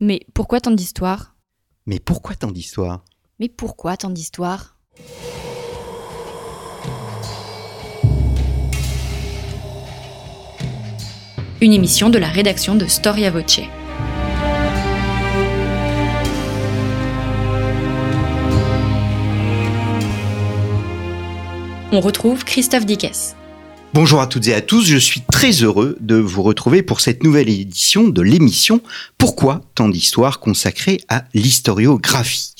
Mais pourquoi tant d'histoires? Mais pourquoi tant d'histoires? Mais pourquoi tant d'histoires? Une émission de la rédaction de Storia Voce. On retrouve Christophe Dickès. Bonjour à toutes et à tous, je suis très heureux de vous retrouver pour cette nouvelle édition de l'émission Pourquoi tant d'histoires consacrée à l'historiographie.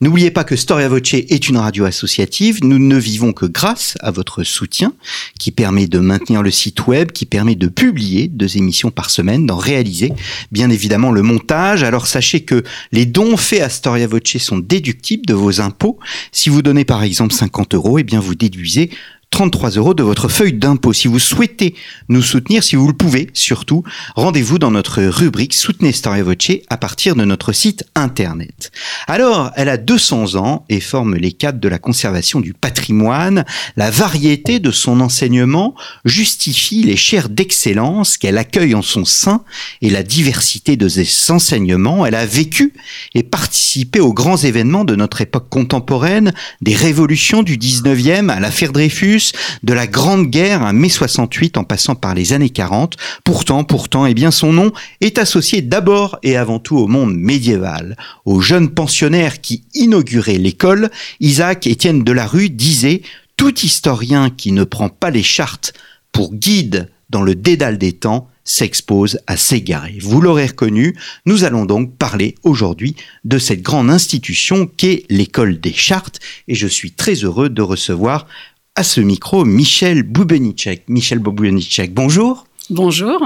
N'oubliez pas que Storia Voce est une radio associative, nous ne vivons que grâce à votre soutien qui permet de maintenir le site web, qui permet de publier deux émissions par semaine, d'en réaliser bien évidemment le montage. Alors sachez que les dons faits à Storia Voce sont déductibles de vos impôts. Si vous donnez par exemple 50 euros, eh bien vous déduisez 33 euros de votre feuille d'impôt. Si vous souhaitez nous soutenir, si vous le pouvez, surtout, rendez-vous dans notre rubrique Soutenez Storia Voce à partir de notre site internet. Alors, elle a 200 ans et forme les cadres de la conservation du patrimoine. La variété de son enseignement justifie les chaires d'excellence qu'elle accueille en son sein et la diversité de ses enseignements. Elle a vécu et participé aux grands événements de notre époque contemporaine, des révolutions du 19e à l'affaire Dreyfus, de la Grande Guerre à mai 68 en passant par les années 40. Pourtant, pourtant, eh bien, son nom est associé d'abord et avant tout au monde médiéval. Au jeune pensionnaire qui inaugurait l'école, Isaac Étienne Delarue disait tout historien qui ne prend pas les chartes pour guide dans le dédale des temps s'expose à s'égarer. Vous l'aurez reconnu, nous allons donc parler aujourd'hui de cette grande institution qu'est l'école des chartes et je suis très heureux de recevoir à ce micro Michel Boubenicek. Michel Boubenicek, bonjour. Bonjour.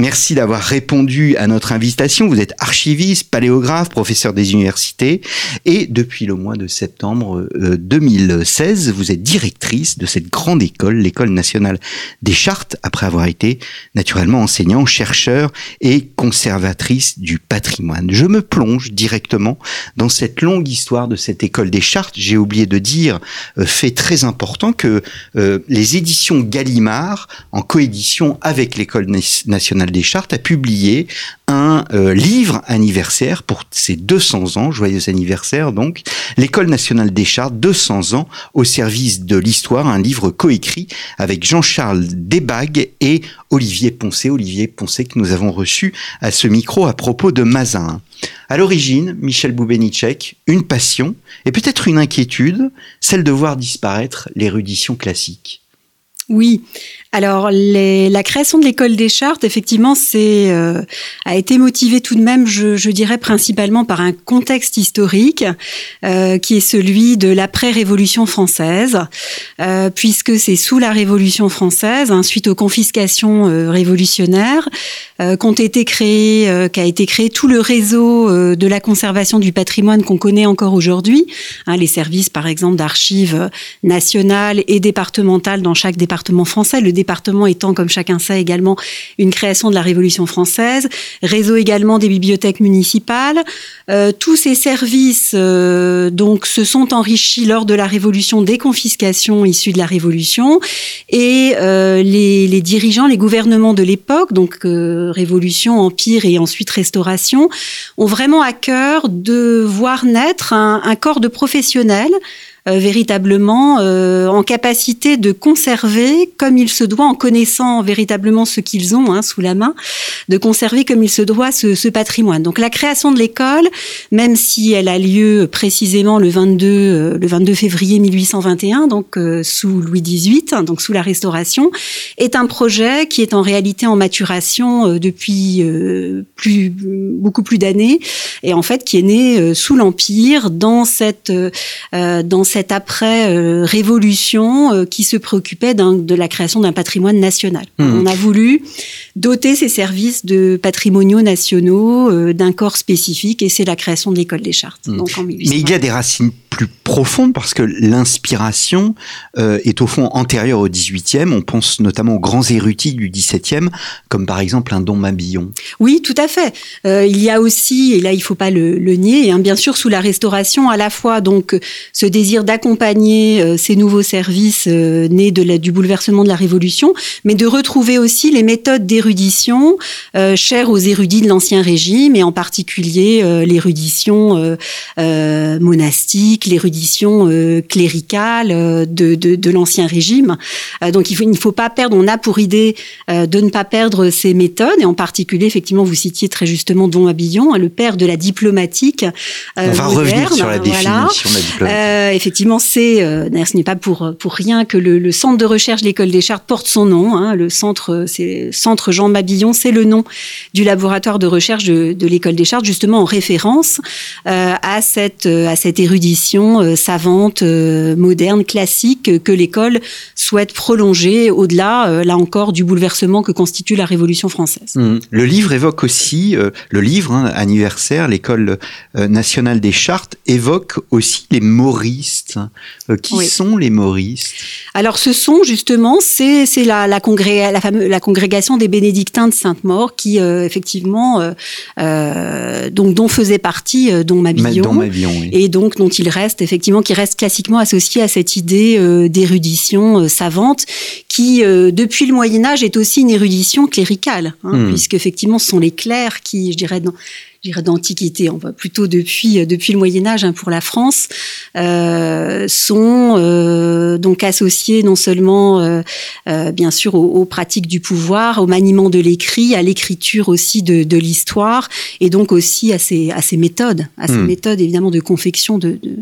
Merci d'avoir répondu à notre invitation. Vous êtes archiviste, paléographe, professeur des universités et depuis le mois de septembre 2016, euh, vous êtes directrice de cette grande école, l'école nationale des chartes, après avoir été naturellement enseignant, chercheur et conservatrice du patrimoine. Je me plonge directement dans cette longue histoire de cette école des chartes. J'ai oublié de dire, euh, fait très important, que euh, les éditions Gallimard, en coédition avec l'école nationale des Chartes a publié un euh, livre anniversaire pour ses 200 ans, joyeux anniversaire donc, l'École nationale des Chartes, 200 ans au service de l'histoire, un livre coécrit avec Jean-Charles Desbagues et Olivier Poncé, Olivier Poncé que nous avons reçu à ce micro à propos de Mazin. À l'origine, Michel Boubenicek, une passion et peut-être une inquiétude, celle de voir disparaître l'érudition classique. Oui, alors, la création de l'école des chartes, effectivement, c'est euh, a été motivée tout de même, je, dirais principalement par un contexte historique euh, qui est celui de l'après-révolution française, euh, puisque c'est sous la Révolution française, hein, suite aux confiscations révolutionnaires, qu'ont été créés, qu'a été créé tout le réseau de la conservation du patrimoine qu'on connaît encore aujourd'hui, hein, les services, par exemple, d'archives nationales et départementales dans chaque département français. Département étant, comme chacun sait également, une création de la Révolution française, réseau également des bibliothèques municipales. Euh, tous ces services euh, donc se sont enrichis lors de la Révolution des confiscations issues de la Révolution et euh, les, dirigeants, les gouvernements de l'époque, donc Révolution, Empire et ensuite Restauration, ont vraiment à cœur de voir naître un corps de professionnels euh, véritablement euh, en capacité de conserver comme il se doit, en connaissant véritablement ce qu'ils ont hein, sous la main, de conserver comme il se doit ce, ce patrimoine. Donc la création de l'école, même si elle a lieu précisément le 22, euh, le 22 février 1821, donc sous Louis XVIII, hein, donc sous la Restauration, est un projet qui est en réalité en maturation depuis plus, beaucoup plus d'années, et en fait qui est né sous l'Empire dans cette dans cette après-révolution euh, qui se préoccupait de la création d'un patrimoine national. Hmm. On a voulu doter ces services de patrimoniaux nationaux euh, d'un corps spécifique et c'est la création de l'école des chartes. Hmm. Mais il y a des racines plus profonde parce que l'inspiration euh, est au fond antérieure au XVIIIe. On pense notamment aux grands érudits du XVIIe, comme par exemple un Don Mabillon. Oui, tout à fait. Euh, il y a aussi, et là il faut pas le, nier, hein, bien sûr sous la Restauration, à la fois donc ce désir d'accompagner euh, ces nouveaux services nés de du bouleversement de la Révolution, mais de retrouver aussi les méthodes d'érudition chères aux érudits de l'Ancien Régime, et en particulier l'érudition euh, l'érudition euh, cléricale euh, de, de, de l'Ancien Régime. Euh, donc il, faut, il ne faut pas perdre, on a pour idée de ne pas perdre ces méthodes, et en particulier, effectivement, vous citiez très justement Don Abillon, hein, le père de la diplomatique. On va moderne, revenir sur la définition voilà. de la diplomatie. Effectivement, c'est ce n'est pas pour pour rien que le, le centre de recherche de l'école des chartes porte son nom. Hein, le centre, c'est centre Jean Mabillon, c'est le nom du laboratoire de recherche de, de l'école des chartes, justement en référence euh, à cette à cette érudition euh, savante, euh, moderne, classique que l'école souhaite prolonger au-delà, euh, là encore, du bouleversement que constitue la Révolution française. Mmh. Le livre évoque aussi, le livre hein, anniversaire, l'école nationale des chartes, évoque aussi les moristes. Qui Oui. sont les moristes Alors, ce sont justement, c'est c'est la la, congré- la, fameuse- la congrégation des bénédictins de Sainte-Maure qui euh, effectivement euh, euh, donc dont faisait partie euh, Don Mabillon. Dans Mabillon, oui. Et donc dont il reste effectivement qui reste classiquement associé à cette idée euh, d'érudition euh, savante qui euh, depuis le Moyen Âge est aussi une érudition cléricale hein, Hmm. puisque effectivement ce sont les clercs qui je dirais dans dirais d'antiquité, on va plutôt depuis euh, depuis le Moyen Âge hein, pour la France, euh, sont euh, donc associés non seulement euh, euh, bien sûr aux, aux pratiques du pouvoir, au maniement de l'écrit, à l'écriture aussi de, de l'histoire, et donc aussi à ces à ces méthodes, à ces Hmm. méthodes évidemment de confection, de, de,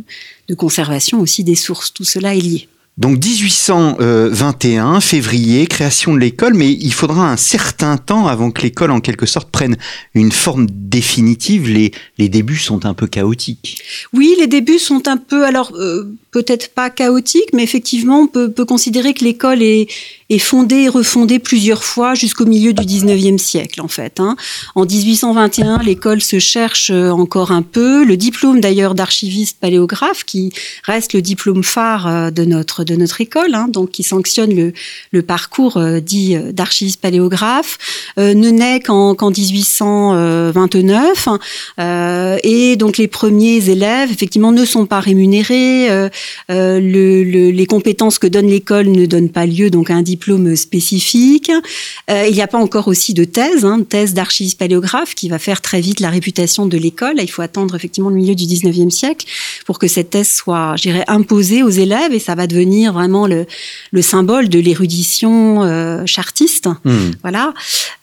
de conservation aussi des sources. Tout cela est lié. Donc 1821, février, création de l'école, mais il faudra un certain temps avant que l'école, en quelque sorte, prenne une forme définitive. Les, les débuts sont un peu chaotiques. Oui, les débuts sont un peu, alors euh, peut-être pas chaotiques, mais effectivement, on peut, peut considérer que l'école est, est fondée et refondée plusieurs fois jusqu'au milieu du 19e siècle, en fait. Hein. En 1821, l'école se cherche euh, encore un peu. Le diplôme d'ailleurs d'archiviste paléographe, qui reste le diplôme phare euh, de notre, de notre école, hein, donc qui sanctionne le, le parcours euh, dit d'archiviste paléographe, euh, ne naît qu'en qu'en 1829. Euh, et donc les premiers élèves, effectivement, ne sont pas rémunérés. Euh, le, le, les compétences que donne l'école ne donnent pas lieu donc à un diplôme spécifique. Euh, il n'y a pas encore aussi de thèse, hein, thèse d'archiviste paléographe qui va faire très vite la réputation de l'école. Il faut attendre effectivement le milieu du 19e siècle pour que cette thèse soit, je dirais, imposée aux élèves et ça va devenir vraiment le, le symbole de l'érudition euh, chartiste. Hmm. Voilà.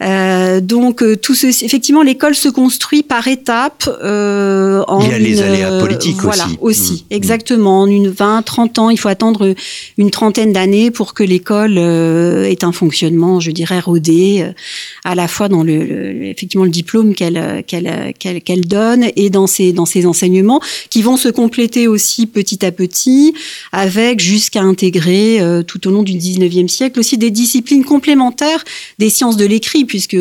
Euh, donc tout ceci, effectivement, l'école se construit par étapes. Euh, en Il y a les aléas politiques voilà, aussi. aussi. Mmh. exactement. En une 20, 30 ans, il faut attendre une trentaine d'années pour que l'école euh, ait un fonctionnement, je dirais, rodé, euh, à la fois dans le, effectivement le diplôme qu'elle euh, qu'elle qu'elle donne et dans ses dans ses enseignements, qui vont se compléter aussi petit à petit, avec jusqu'à intégrer tout au long du 19e siècle aussi des disciplines complémentaires des sciences de l'écrit, puisque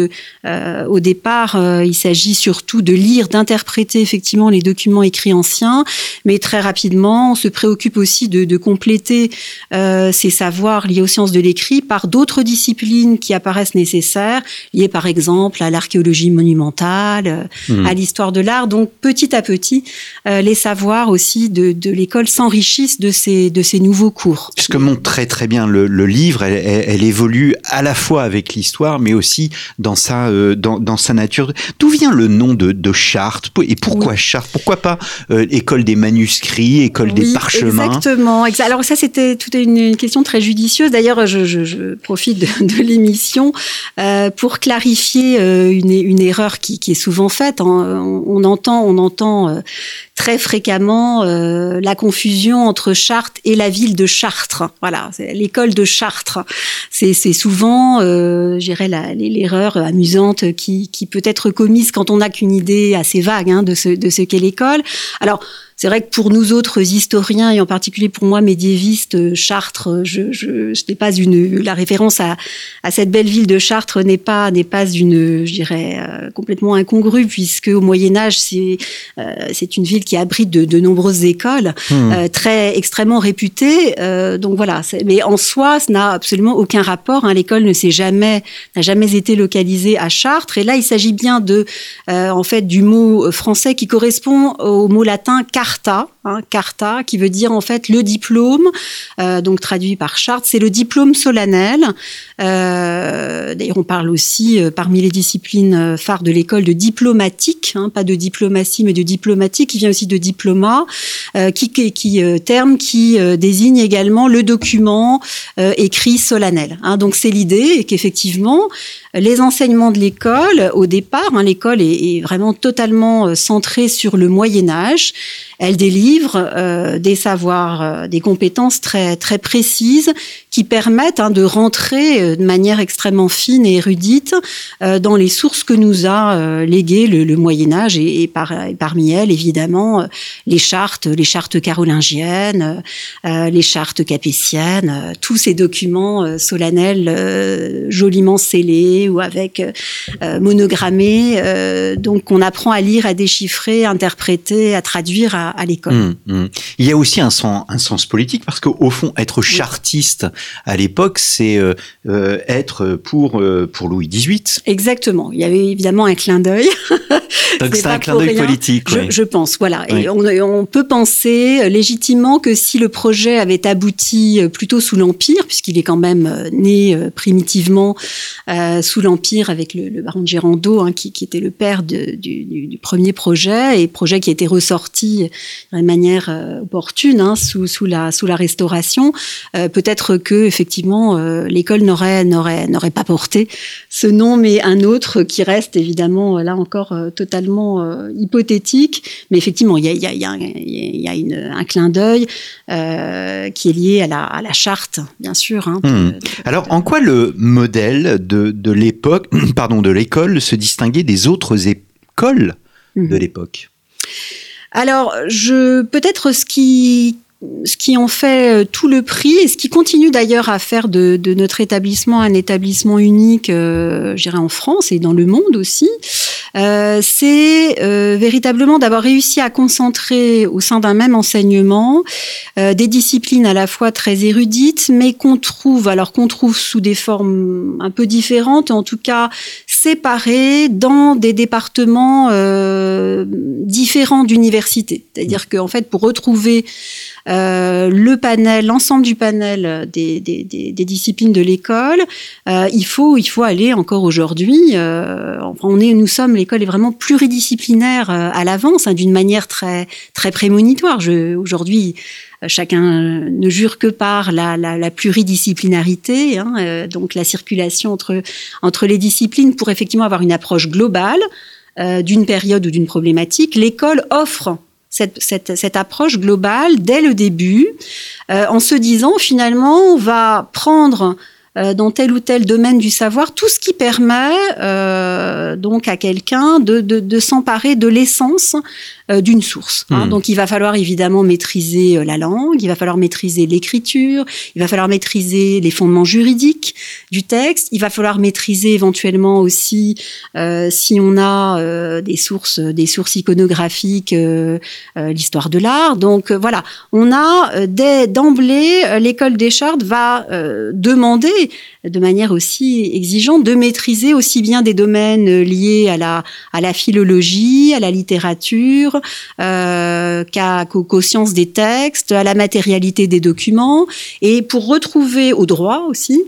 au départ, il s'agit surtout de lire, d'interpréter effectivement les documents écrits anciens, mais très rapidement, on se préoccupe aussi de, de compléter euh, ces savoirs liés aux sciences de l'écrit par d'autres disciplines qui apparaissent nécessaires, liées par exemple à l'archéologie monumentale, euh, à l'histoire de l'art. Donc petit à petit, euh, les savoirs aussi de, de l'école s'enrichissent de ces, de ces nouveaux cours. Ce que montre très très bien le, le livre, elle, elle- elle évolue à la fois avec l'histoire, mais aussi dans sa euh, dans, dans sa nature. D'où vient le nom de, de Chartres? Et pourquoi Chartres? Pourquoi pas école des manuscrits, école des Oui, Exactement. Exa- Alors ça, c'était toute une, question très judicieuse. D'ailleurs, je, je- je profite de, de l'émission euh, pour clarifier euh, une, une erreur qui, qui est souvent faite. hein. On, entend, on entend euh, très fréquemment euh, la confusion entre Chartres et la ville de Chartres. Voilà, l'école de Chartres. C'est souvent, euh, la- l'erreur amusante qui, qui peut être commise quand on n'a qu'une idée assez vague hein, de ce, de ce qu'est l'école. Alors, c'est vrai que pour nous autres historiens et en particulier pour moi médiéviste, Chartres, je, je, je n'ai pas une la référence à, à cette belle ville de Chartres n'est pas n'est pas une je dirais euh, complètement incongrue puisque au Moyen Âge c'est euh, c'est une ville qui abrite de, de nombreuses écoles Hmm. euh, très extrêmement réputées. Euh, donc voilà, mais en soi, ça n'a absolument aucun rapport. hein. L'école ne s'est jamais n'a jamais été localisée à Chartres. Et là, il s'agit bien de euh, en fait du mot français qui correspond au mot latin carta, hein, carta, qui veut dire en fait le diplôme. euh, donc traduit par Chartres, c'est le diplôme solennel. Euh, D'ailleurs, on parle aussi euh, parmi les disciplines euh, phares de l'école de diplomatique, hein, pas de diplomatie, mais de diplomatique, qui vient aussi de diploma, euh, qui, qui, euh, terme qui désigne également le document écrit solennel. hein. donc c'est l'idée qu'effectivement les enseignements de l'école, au départ, hein, l'école est, est vraiment totalement centrée sur le Moyen Âge. Elle délivre euh, des savoirs, euh, des compétences très très précises qui permettent hein, de rentrer euh, de manière extrêmement fine et érudite euh, dans les sources que nous a euh, léguées le, le Moyen Âge. Et, et par, et parmi elles évidemment les chartes, les chartes carolingiennes, les chartes capétiennes, tous ces documents solennels joliment scellés ou avec monogrammés, donc qu'on apprend à lire, à déchiffrer, à interpréter, à traduire à, à l'école. Hum, hum. Il y a aussi un sens, un sens politique parce qu'au fond, être chartiste à l'époque, c'est euh, euh, être pour euh, pour Louis XVIII. Exactement. Il y avait évidemment un clin d'œil. Donc C'est un clin d'œil politique. Je, oui. je pense, voilà. Oui. Et on, on peut penser légitimement que si le projet avait abouti plutôt sous l'Empire, puisqu'il est quand même né primitivement sous l'Empire avec le, le baron de Gérando, hein, qui, qui était le père de- du, du- du premier projet, et projet qui a été ressorti de manière euh, opportune hein, sous, sous, la, sous la Restauration, euh, peut-être que effectivement euh, l'école n'aurait n'aurait n'aurait pas porté ce nom, mais un autre qui reste évidemment là encore totalement euh, hypothétique. Mais effectivement, il y a, il y a, il y a, un- il y a une, un clin d'œil qui est lié à la, à la charte, bien sûr. hein, de- Hmm. de- Alors, en quoi le modèle de, de l'époque, pardon, de l'école se distinguait des autres écoles de Mhm. l'époque? Alors, je peut-être ce qui ce qui en fait euh, tout le prix et ce qui continue d'ailleurs à faire de, notre établissement un établissement unique, euh, je dirais en France et dans le monde aussi, euh, c'est euh, véritablement d'avoir réussi à concentrer au sein d'un même enseignement euh, des disciplines à la fois très érudites, mais qu'on trouve, alors qu'on trouve sous des formes un peu différentes, en tout cas séparées dans des départements euh, différents d'université. C'est-à-dire qu'en fait, pour retrouver le panel, l'ensemble du panel des, des, des, des disciplines de l'école, euh, il faut il faut aller encore aujourd'hui. Euh, enfin, on est, nous sommes, l'école est vraiment pluridisciplinaire euh, à l'avance, hein, d'une manière très très prémonitoire. Aujourd'hui, euh, chacun ne jure que par la, la, la pluridisciplinarité, hein, euh, donc la circulation entre entre les disciplines pour effectivement avoir une approche globale euh, d'une période ou d'une problématique. L'école offre cette, cette, cette, approche globale dès le début, euh, en se disant finalement on va prendre dans tel ou tel domaine du savoir tout ce qui permet euh, donc à quelqu'un de, de, de s'emparer de l'essence euh, d'une source. Hein. Mmh. Donc il va falloir évidemment maîtriser euh, la langue, il va falloir maîtriser l'écriture, il va falloir maîtriser les fondements juridiques du texte, il va falloir maîtriser éventuellement aussi euh, si on a euh, des sources des sources iconographiques, euh, l'histoire de l'art. Donc euh, voilà, on a euh, dès d'emblée euh, l'école des Chartes va euh, de manière aussi exigeante de maîtriser aussi bien des domaines euh, liés à la à la philologie, à la littérature, euh, qu'à, qu'aux sciences des textes, à la matérialité des documents, et pour retrouver au droit aussi,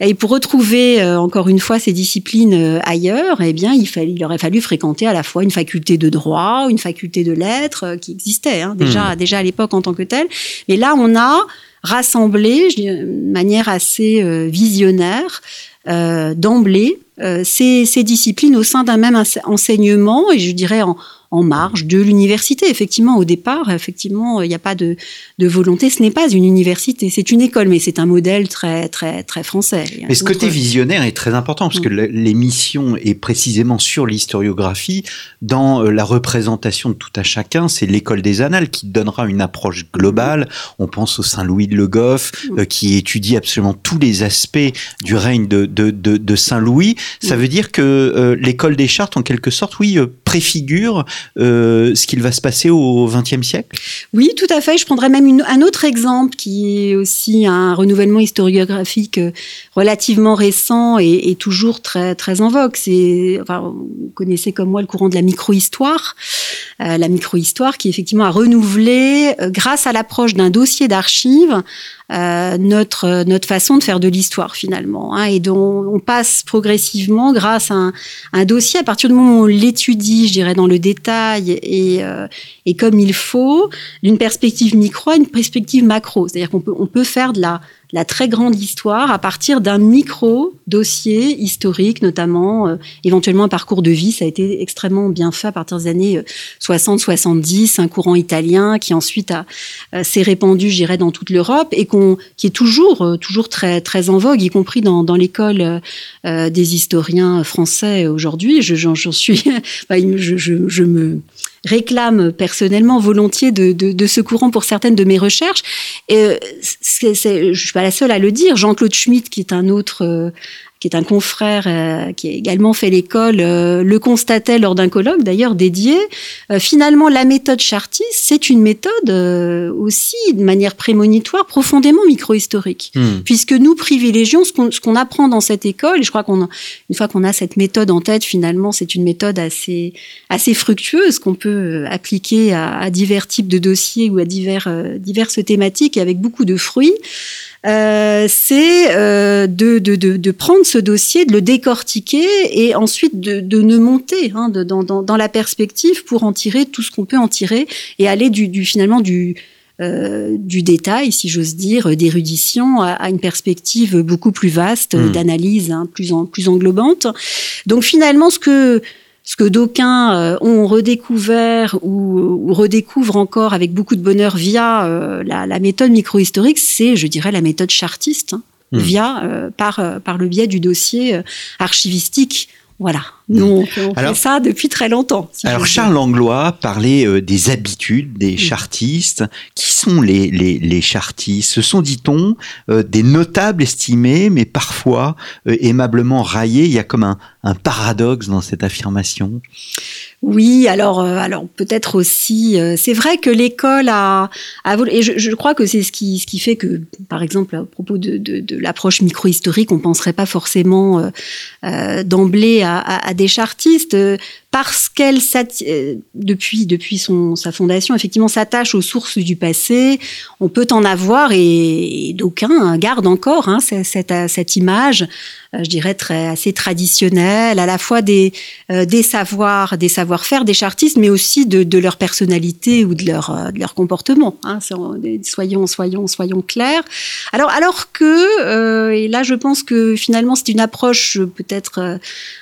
et pour retrouver euh, encore une fois ces disciplines euh, ailleurs, eh bien il, fallait, il aurait fallu fréquenter à la fois une faculté de droit, une faculté de lettres qui existait hein, déjà Mmh. déjà à l'époque en tant que telle, mais là on a rassemblé de manière assez euh, visionnaire euh, d'emblée ces, ces, disciplines au sein d'un même enseignement, et je dirais en, en marge de l'université. Effectivement, au départ, effectivement, il n'y a pas de, de volonté. Ce n'est pas une université, c'est une école, mais c'est un modèle très, très, très français. Mais ce côté visionnaire est très important parce que mm. l'émission est précisément sur l'historiographie. Dans euh, la représentation de tout à chacun, c'est l'école des annales qui donnera une approche globale. On pense au Saint-Louis de Le Goff, mm. euh, qui étudie absolument tous les aspects du règne de, de, de, de Saint-Louis. Ça veut dire que euh, l'école des chartes, en quelque sorte, oui, préfigure euh, ce qu'il va se passer au XXe siècle? Oui, tout à fait. Je prendrais même un autre exemple qui est aussi un renouvellement historiographique euh, relativement récent et, toujours très, très en vogue. Enfin, vous connaissez comme moi le courant de la micro-histoire. Euh, la micro-histoire qui effectivement a renouvelé, grâce à l'approche d'un dossier d'archives, euh, notre notre façon de faire de l'histoire finalement, hein, et dont on passe progressivement grâce à un, dossier à partir du moment où on l'étudie, je dirais dans le détail et, euh, et comme il faut, d'une perspective micro à une perspective macro, c'est-à-dire qu'on peut on peut faire de la la très grande histoire à partir d'un micro dossier historique, notamment euh, éventuellement un parcours de vie. Ça a été extrêmement bien fait à partir des années 60-70, euh, un courant italien qui ensuite a euh, s'est répandu, j'irais, dans toute l'Europe et qui est toujours toujours très très en vogue, y compris dans, l'école des historiens français aujourd'hui. Je, suis, je me réclame personnellement volontiers de, de, de, ce courant pour certaines de mes recherches. Et euh, c'est, c'est, je suis pas la seule à le dire. Jean-Claude Schmitt, qui est un autre euh, qui est un confrère euh, qui a également fait l'école, euh, le constatait lors d'un colloque d'ailleurs dédié. Euh, finalement, la méthode chartiste, c'est une méthode aussi, de manière prémonitoire, profondément micro-historique, hmm. puisque nous privilégions ce qu'on, qu'on apprend dans cette école. Et je crois qu'on, une fois qu'on a cette méthode en tête, finalement, c'est une méthode assez, assez fructueuse qu'on peut appliquer à, à, divers types de dossiers ou à divers, diverses thématiques et avec beaucoup de fruits. C'est de, de, de, de, prendre ce dossier, de le décortiquer et ensuite de, de ne monter hein, de, dans, dans, dans, la perspective pour en tirer tout ce qu'on peut en tirer et aller du, du finalement du, euh, du détail, si j'ose dire, d'érudition à, à, une perspective beaucoup plus vaste, mmh. d'analyse hein, plus, en, plus englobante. Donc finalement, ce que ce que d'aucuns euh, ont redécouvert ou, ou, redécouvrent encore avec beaucoup de bonheur via euh, la, la, méthode microhistorique, c'est, je dirais, la méthode chartiste, hein, mmh. via euh, par par le biais du dossier archivistique. Voilà. Nous, on, on alors, fait ça depuis très longtemps. Si alors, Charles Langlois parlait euh, des habitudes des chartistes. Qui sont les, les, les chartistes? Ce sont, dit-on, euh, des notables estimés, mais parfois euh, aimablement raillés. Il y a comme un, un paradoxe dans cette affirmation. Oui, alors, alors peut-être aussi, c'est vrai que l'école a, a et je, je, crois que c'est ce qui, ce qui fait que, par exemple, à propos de, de, de l'approche micro-historique, on penserait pas forcément euh d'emblée à, à, à, des chartistes parce qu'elle euh, depuis depuis son sa fondation effectivement s'attache aux sources du passé on peut en avoir et, et d'aucuns gardent encore hein, cette, cette, cette image euh, je dirais très assez traditionnelle à la fois des euh, des savoirs des savoir-faire des chartistes mais aussi de, de leur personnalité ou de leur euh, de leur comportement hein, soyons soyons soyons clairs. Alors alors que euh, et là je pense que finalement c'est une approche peut-être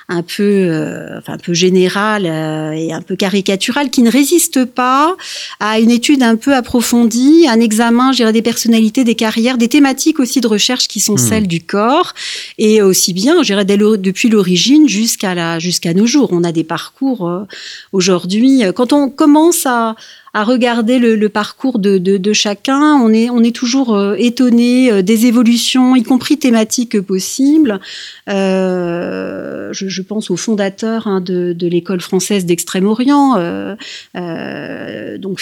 un peu enfin un peu générale euh, et un peu caricatural qui ne résiste pas à une étude un peu approfondie, un examen, je dirais, des personnalités, des carrières, des thématiques aussi de recherche qui sont mmh. celles du corps et aussi bien, je dirais, depuis l'origine jusqu'à jusqu'à nos jours. On a des parcours euh, aujourd'hui. Quand on commence à à regarder le, parcours de, chacun, on est, toujours euh, étonné euh, des évolutions, y compris thématiques possibles. Euh, je, pense au fondateur hein, de, l'école française d'Extrême-Orient, donc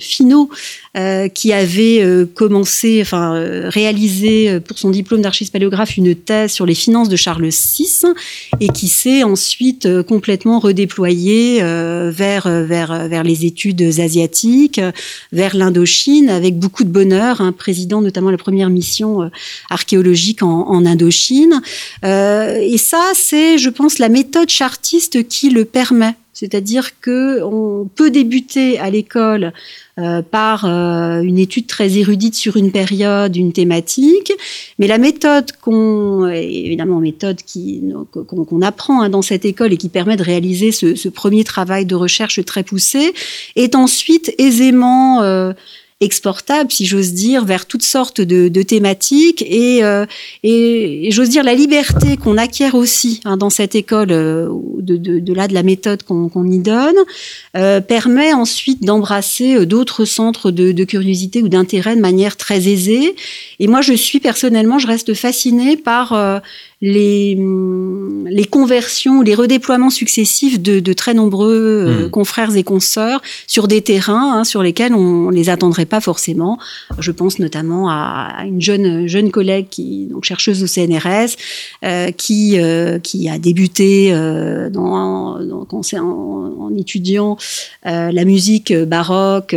Finot, qui avait commencé, enfin réalisé pour son diplôme d'archiviste paléographe une thèse sur les finances de Charles VI et qui s'est ensuite complètement redéployé vers les études asiatiques vers l'Indochine, avec beaucoup de bonheur, un président notamment la première mission euh, archéologique en, en Indochine. Euh, et ça, c'est, je pense, la méthode chartiste qui le permet. C'est-à-dire que on peut débuter à l'école euh, par euh, une étude très érudite sur une période, une thématique, mais la méthode qu'on, évidemment méthode qu'on apprend hein, dans cette école et qui permet de réaliser ce, ce, premier travail de recherche très poussé, est ensuite aisément euh, exportable, si j'ose dire, vers toutes sortes de, thématiques et, euh, et, j'ose dire la liberté qu'on acquiert aussi hein, dans cette école, euh, de, de, de, là de la méthode qu'on y donne, euh, permet ensuite d'embrasser euh, d'autres centres de, de, curiosité ou d'intérêt de manière très aisée. Et moi, je suis personnellement, je reste fascinée par euh, les, hum, les conversions, les redéploiements successifs de, de très nombreux euh, mmh. confrères et consoeurs sur des terrains hein, sur lesquels on ne les attendrait pas forcément. Je pense notamment à, une jeune, jeune collègue, qui, donc chercheuse au CNRS, euh, qui, euh, qui a débuté euh, dans, dans, en, en, étudiant la musique baroque,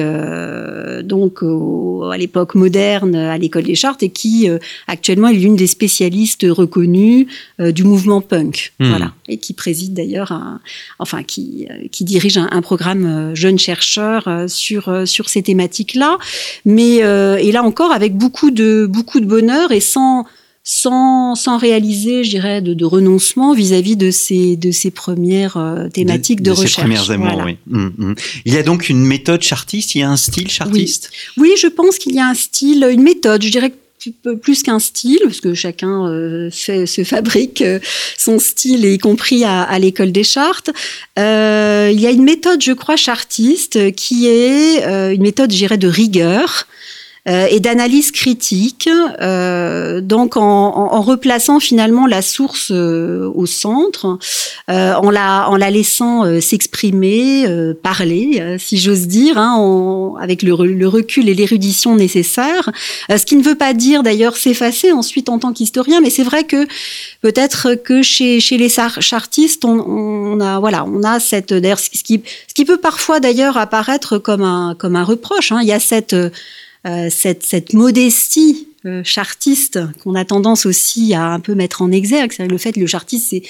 donc au, à l'époque moderne, à l'école des chartes, et qui actuellement est l'une des spécialistes reconnues euh, du mouvement punk, hmm. voilà, et qui préside d'ailleurs, enfin qui euh, qui dirige un, programme euh, jeunes chercheurs sur sur ces thématiques-là, mais et là encore avec beaucoup de beaucoup de bonheur et sans sans, sans réaliser, je dirais, de, de renoncement vis-à-vis de ces, de ces premières thématiques de, de, recherche. Ces premières amours, oui. Hum, hum. Il y a donc une méthode chartiste, il y a un style chartiste? Oui. oui, je pense qu'il y a un style, une méthode. Je dirais plus qu'un style, parce que chacun euh, se fabrique euh, son style, y compris à, à l'école des chartes. Euh, il y a une méthode, je crois, chartiste, qui est une méthode, j'irais, de rigueur, et d'analyse critique, euh, donc en, en, replaçant finalement la source euh, au centre, en, la, en la laissant s'exprimer, parler, si j'ose dire, hein, avec le, le, recul et l'érudition nécessaires. ce qui ne veut pas dire d'ailleurs s'effacer ensuite en tant qu'historien, mais c'est vrai que peut-être que chez, chez les chartistes, on, on, a voilà, on a cette d'ailleurs ce qui, ce qui peut parfois d'ailleurs apparaître comme un comme un reproche. Hein, il y a cette euh, cette, cette, modestie euh, chartiste qu'on a tendance aussi à un peu mettre en exergue. C'est le fait que le chartiste, c'est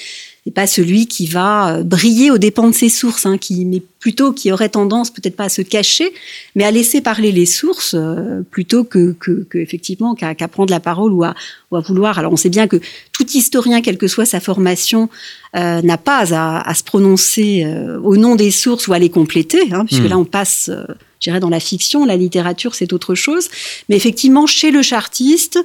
n'est pas celui qui va euh, briller aux dépens de ses sources, hein, qui, mais plutôt qui aurait tendance peut-être pas à se cacher, mais à laisser parler les sources euh, plutôt que, que, que effectivement qu'à prendre la parole ou à, ou à, vouloir. Alors on sait bien que tout historien, quelle que soit sa formation, euh, n'a pas à, à, se prononcer euh, au nom des sources ou à les compléter, hein, puisque mmh. là on passe. Euh, j'irais dans la fiction, la littérature, c'est autre chose. Mais effectivement, chez le chartiste,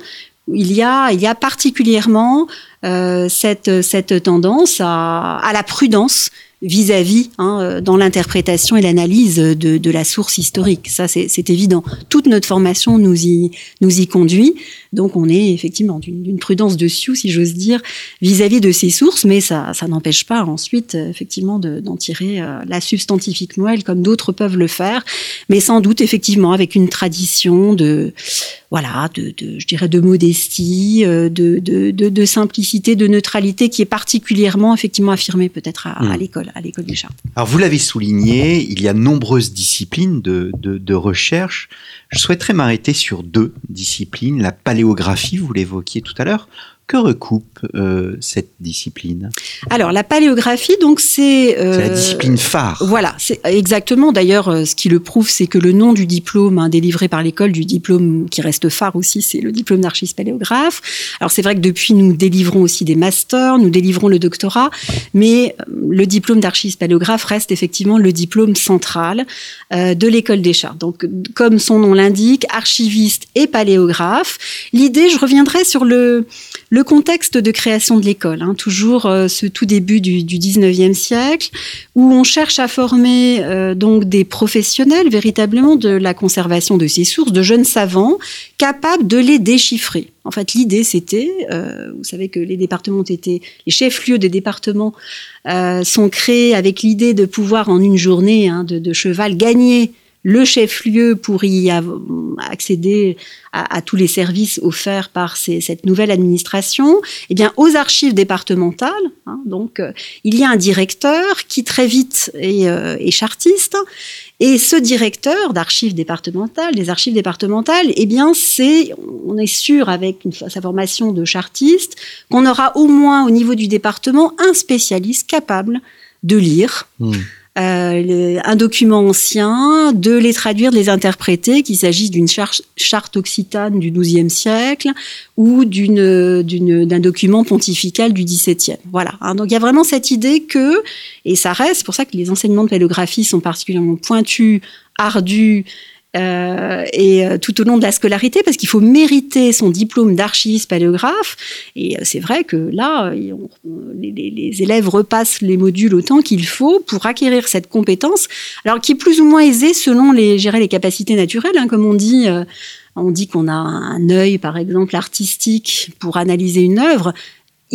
il y a, il y a particulièrement euh, cette, cette tendance à, à la prudence vis-à-vis hein, euh, dans l'interprétation et l'analyse de, de, la source historique. Ça, c'est évident. Toute notre formation nous y, nous y conduit. Donc, on est effectivement d'une prudence dessus, si j'ose dire, vis-à-vis de ces sources, mais ça, ça n'empêche pas ensuite, effectivement, d'en tirer euh, la substantifique moelle comme d'autres peuvent le faire, mais sans doute, effectivement, avec une tradition de, voilà, de, de je dirais, de modestie, euh, de, de, de, de simplicité, de neutralité qui est particulièrement, effectivement, affirmée peut-être à, à mmh. l'école à l'école des chartes. Alors vous l'avez souligné, il y a nombreuses disciplines de, de, de recherche. Je souhaiterais m'arrêter sur deux disciplines, la paléographie, vous l'évoquiez tout à l'heure, que recoupe euh, cette discipline? Alors la paléographie, donc c'est euh, la discipline phare. Voilà, c'est exactement. D'ailleurs, euh, ce qui le prouve, c'est que le nom du diplôme hein, délivré par l'école, du diplôme qui reste phare aussi, c'est le diplôme d'archiste paléographe. Alors c'est vrai que depuis, nous délivrons aussi des masters, nous délivrons le doctorat, mais le diplôme d'archiste paléographe reste effectivement le diplôme central euh, de l'école des chartes. Donc, comme son nom l'indique, archiviste et paléographe. L'idée, je reviendrai sur le le contexte de création de l'école, hein, toujours euh, ce tout début du, du 19e siècle, où on cherche à former euh, donc des professionnels véritablement de la conservation de ces sources, de jeunes savants capables de les déchiffrer. En fait, l'idée, c'était, euh, vous savez que les départements été, les chefs-lieux des départements euh, sont créés avec l'idée de pouvoir en une journée hein, de, de cheval gagner le chef-lieu pour y accéder à, tous les services offerts par cette nouvelle administration, eh bien, aux archives départementales, hein, donc, euh, il y a un directeur qui très vite est, euh, est chartiste, et ce directeur d'archives départementales, des archives départementales, eh bien, c'est, on est sûr avec une, sa formation de chartiste, qu'on aura au moins au niveau du département un spécialiste capable de lire. Mmh euh, un document ancien, de les traduire, de les interpréter, qu'il s'agisse d'une charte occitane du XIIe siècle ou d'un document pontifical du XVIIe. Voilà. Hein. donc il y a vraiment cette idée que, et ça reste, c'est pour ça que les enseignements de paléographie sont particulièrement pointus, ardus, euh, et euh, tout au long de la scolarité, parce qu'il faut mériter son diplôme d'archiviste paléographe. Et euh, c'est vrai que là, les, élèves repassent les modules autant qu'il faut pour acquérir cette compétence, alors qui est plus ou moins aisée selon les, gérer les capacités naturelles, hein, comme on dit. on dit qu'on a un œil, par exemple, artistique pour analyser une œuvre.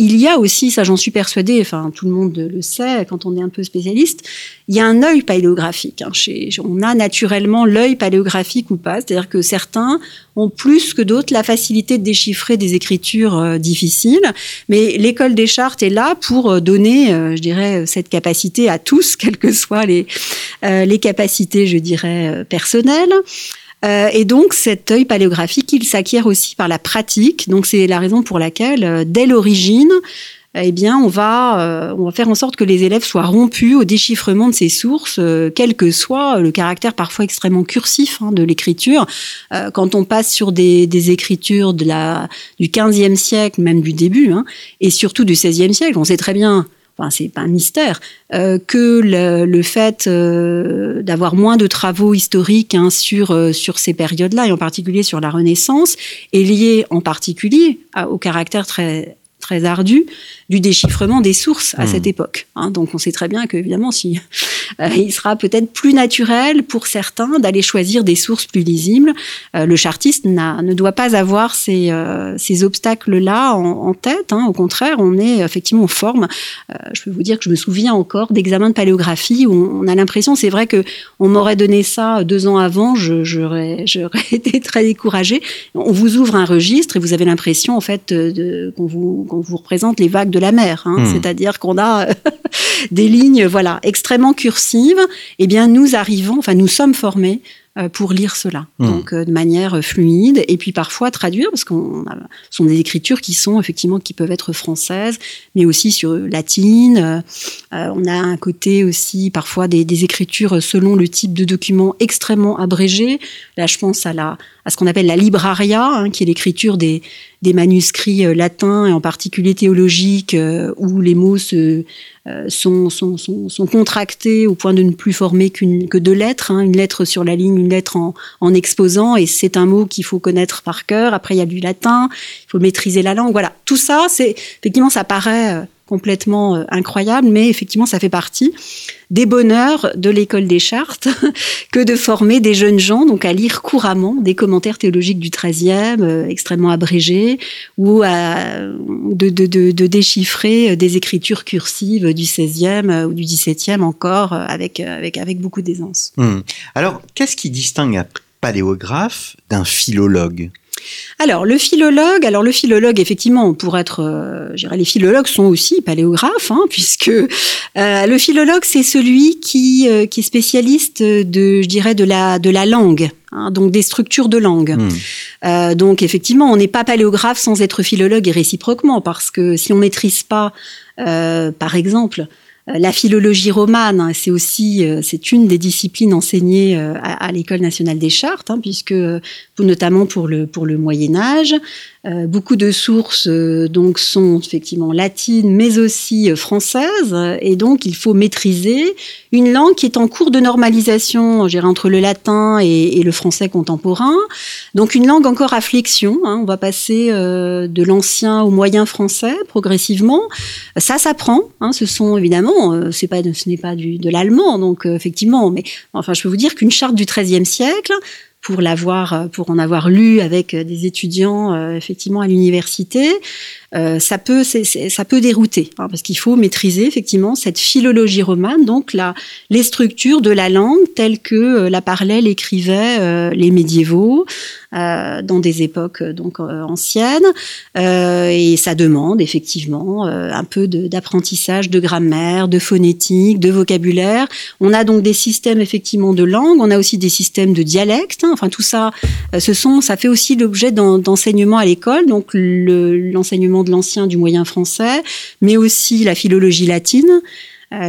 Il y a aussi, ça j'en suis persuadée, enfin tout le monde le sait quand on est un peu spécialiste, il y a un œil paléographique. Hein, chez, on a naturellement l'œil paléographique ou pas, c'est-à-dire que certains ont plus que d'autres la facilité de déchiffrer des écritures euh, difficiles, mais l'école des chartes est là pour euh, donner, euh, je dirais, cette capacité à tous, quelles que soient les, les capacités, je dirais, personnelles. Euh, et donc cet œil paléographique, il s'acquiert aussi par la pratique. Donc c'est la raison pour laquelle, euh, dès l'origine, eh bien, on va, euh, on va faire en sorte que les élèves soient rompus au déchiffrement de ces sources, quel que soit le caractère parfois extrêmement cursif hein, de l'écriture. quand on passe sur des, des, écritures de la, du 15e siècle, même du début, hein, et surtout du 16e siècle, on sait très bien enfin c'est pas un mystère, euh, que le, fait euh, d'avoir moins de travaux historiques hein, sur euh, sur ces périodes-là et en particulier sur la Renaissance est lié en particulier au caractère très très ardu du déchiffrement des sources à cette hmm. époque. Hein. Donc on sait très bien qu'évidemment, si, euh, il sera peut-être plus naturel pour certains d'aller choisir des sources plus lisibles. Euh, le chartiste ne doit pas avoir ces, euh, ces obstacles-là en, tête. Hein. Au contraire, on est effectivement en forme. je peux vous dire que je me souviens encore d'examens de paléographie où on, a l'impression, c'est vrai que on m'aurait donné ça deux ans avant, j'aurais été très découragée. On vous ouvre un registre et vous avez l'impression en fait qu'on vous, qu'on vous représente les vagues de la mer. Hein. Hmm. C'est-à-dire qu'on a des lignes, voilà, extrêmement cursives. Eh bien, nous arrivons, enfin, nous sommes formés euh, pour lire cela, hmm. donc euh, de manière euh, fluide, et puis parfois traduire, parce qu'on sont des écritures qui sont effectivement qui peuvent être françaises, mais aussi sur latine. on a un côté aussi parfois des, des, écritures selon le type de document extrêmement abrégé. Là, je pense à la à ce qu'on appelle la libraria, hein, qui est l'écriture des, des manuscrits latins et en particulier théologiques, où les mots se, sont, sont, sont, sont, contractés au point de ne plus former qu'une que deux lettres, hein, une lettre sur la ligne, une lettre en, en exposant, et c'est un mot qu'il faut connaître par cœur. Après, il y a du latin, il faut maîtriser la langue. Voilà, tout ça, c'est effectivement, ça paraît euh, complètement euh, incroyable, mais effectivement, ça fait partie des bonheurs de l'école des chartes que de former des jeunes gens donc à lire couramment des commentaires théologiques du XIIIe, euh, extrêmement abrégés, ou à, de, déchiffrer des écritures cursives du XVIe ou du XVIIe encore avec, avec, avec beaucoup d'aisance. Hum. Alors, qu'est-ce qui distingue un paléographe d'un philologue? Alors, le philologue, alors le philologue, effectivement, pour être, euh, je dirais, les philologues sont aussi paléographes, hein, puisque euh, le philologue, c'est celui qui, euh, qui est spécialiste de, je dirais, de la, de la langue. Hein, donc des structures de langue. Hmm. donc effectivement, on n'est pas paléographe sans être philologue et réciproquement, parce que si on maîtrise pas, par exemple, la philologie romane, hein, c'est aussi euh, c'est une des disciplines enseignées à, l'École nationale des chartes, hein, puisque notamment pour le pour le Moyen Âge, beaucoup de sources donc sont effectivement latines, mais aussi françaises, et donc il faut maîtriser une langue qui est en cours de normalisation, entre le latin et, le français contemporain. Donc une langue encore à flexion. Hein, on va passer de l'ancien au moyen français progressivement. Ça s'apprend. ce sont évidemment euh, c'est pas, ce n'est pas du, de l'allemand, donc euh, effectivement. Mais enfin, je peux vous dire qu'une charte du XIIIe siècle, pour l'avoir, euh, pour en avoir lu avec des étudiants effectivement à l'université, ça peut, ça peut dérouter hein, parce qu'il faut maîtriser effectivement cette philologie romane, donc la, les structures de la langue telles que la parlaient, l'écrivaient les médiévaux, euh, dans des époques euh, donc euh, anciennes, et ça demande effectivement un peu d'apprentissage de, grammaire, de phonétique, de vocabulaire. On a donc des systèmes effectivement de langue, on a aussi des systèmes de dialecte. Hein. enfin tout ça, ce sont, ça fait aussi l'objet d'enseignement à l'école, donc l'enseignement de l'ancien, du moyen français, mais aussi la philologie latine.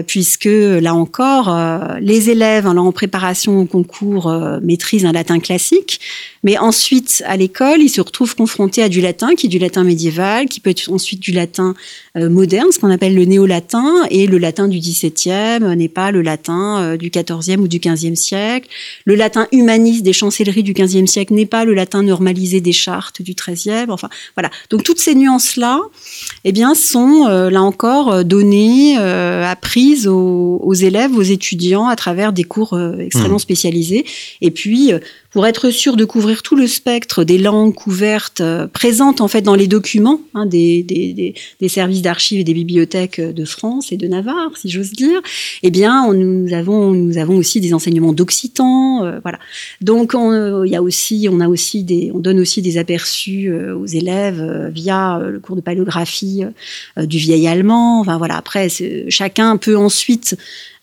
Puisque là encore, les élèves en préparation au concours maîtrisent un latin classique, mais ensuite à l'école, ils se retrouvent confrontés à du latin qui est du latin médiéval, qui peut être ensuite du latin moderne, ce qu'on appelle le néo-latin, et le latin du XVIIe n'est pas le latin du XIVe ou du XVe siècle. Le latin humaniste des chancelleries du XVe siècle n'est pas le latin normalisé des chartes du XIIIe. Enfin, voilà. Donc toutes ces nuances-là, eh bien, sont euh, là encore euh, données, euh, aux, élèves, aux étudiants à travers des cours extrêmement mmh. spécialisés. Et puis, pour être sûr de couvrir tout le spectre des langues couvertes euh, présentes en fait dans les documents hein, des, des, des, services d'archives et des bibliothèques de France et de Navarre, si j'ose dire, eh bien, nous avons nous avons aussi des enseignements d'occitan, euh, voilà. Donc, on, il y a aussi, on a aussi des, on donne aussi des aperçus euh, aux élèves via le cours de paléographie du vieil allemand. Enfin voilà. Après, chacun peut ensuite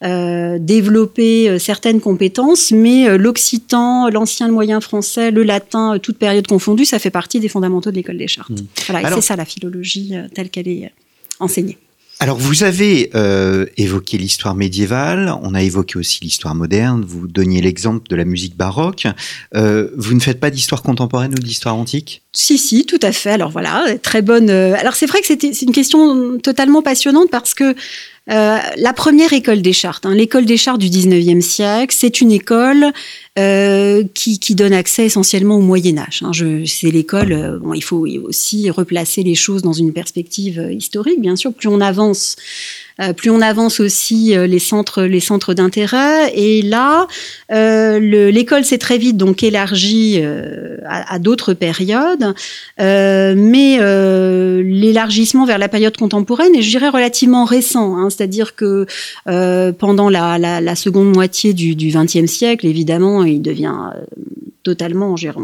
euh, développer euh, certaines compétences, mais euh, l'occitan, l'ancien, le moyen français, le latin, toute période confondue, ça fait partie des fondamentaux de l'école des chartes. Mmh. Voilà, c'est ça la philologie telle qu'elle est enseignée. Alors vous avez euh, évoqué l'histoire médiévale, on a évoqué aussi l'histoire moderne, vous donniez l'exemple de la musique baroque. Euh, vous ne faites pas d'histoire contemporaine ou d'histoire antique? Si, si, tout à fait. Alors voilà, très bonne. Alors c'est vrai que c'est une question totalement passionnante parce que euh, la première école des chartes, hein, l'école des chartes du 19e siècle, c'est une école euh, qui, qui, donne accès essentiellement au Moyen Âge. Hein. C'est l'école, euh, bon, il faut aussi replacer les choses dans une perspective euh, historique, bien sûr. Plus on avance plus on avance aussi euh, les centres, les centres d'intérêt. Et là, euh, l'école s'est très vite donc élargie à, à d'autres périodes, mais l'élargissement vers la période contemporaine est, je dirais, relativement récent. Hein, C'est-à-dire que pendant la, la, la, seconde moitié du XXe siècle, évidemment, il devient totalement, on,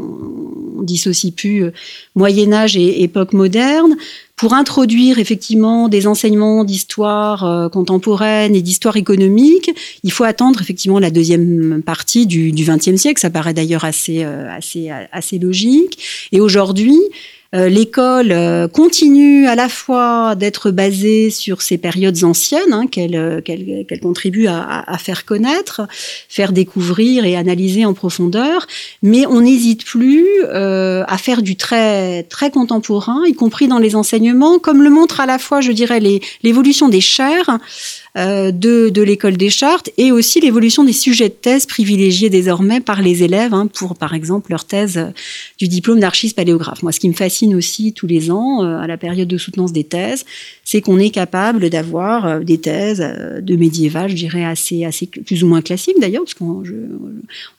on dissocie plus Moyen Âge et époque moderne pour introduire effectivement des enseignements d'histoire euh, contemporaine et d'histoire économique, il faut attendre effectivement la deuxième partie du XXe siècle. Ça paraît d'ailleurs assez, euh, assez, assez logique. Et aujourd'hui, euh, l'école euh, continue à la fois d'être basée sur ces périodes anciennes hein, euh, qu'elle contribue à, à, faire connaître, faire découvrir et analyser en profondeur, mais on n'hésite plus à faire du très très contemporain, y compris dans les enseignements, comme le montre à la fois, je dirais, l'évolution des chaires. Euh, de, de l'école des chartes et aussi l'évolution des sujets de thèse privilégiés désormais par les élèves hein, pour, par exemple, leur thèse euh, du diplôme d'archiste paléographe. Moi, ce qui me fascine aussi tous les ans, euh, à la période de soutenance des thèses, c'est qu'on est capable d'avoir des thèses de médiéval, je dirais, assez, assez plus ou moins classiques d'ailleurs, parce qu'on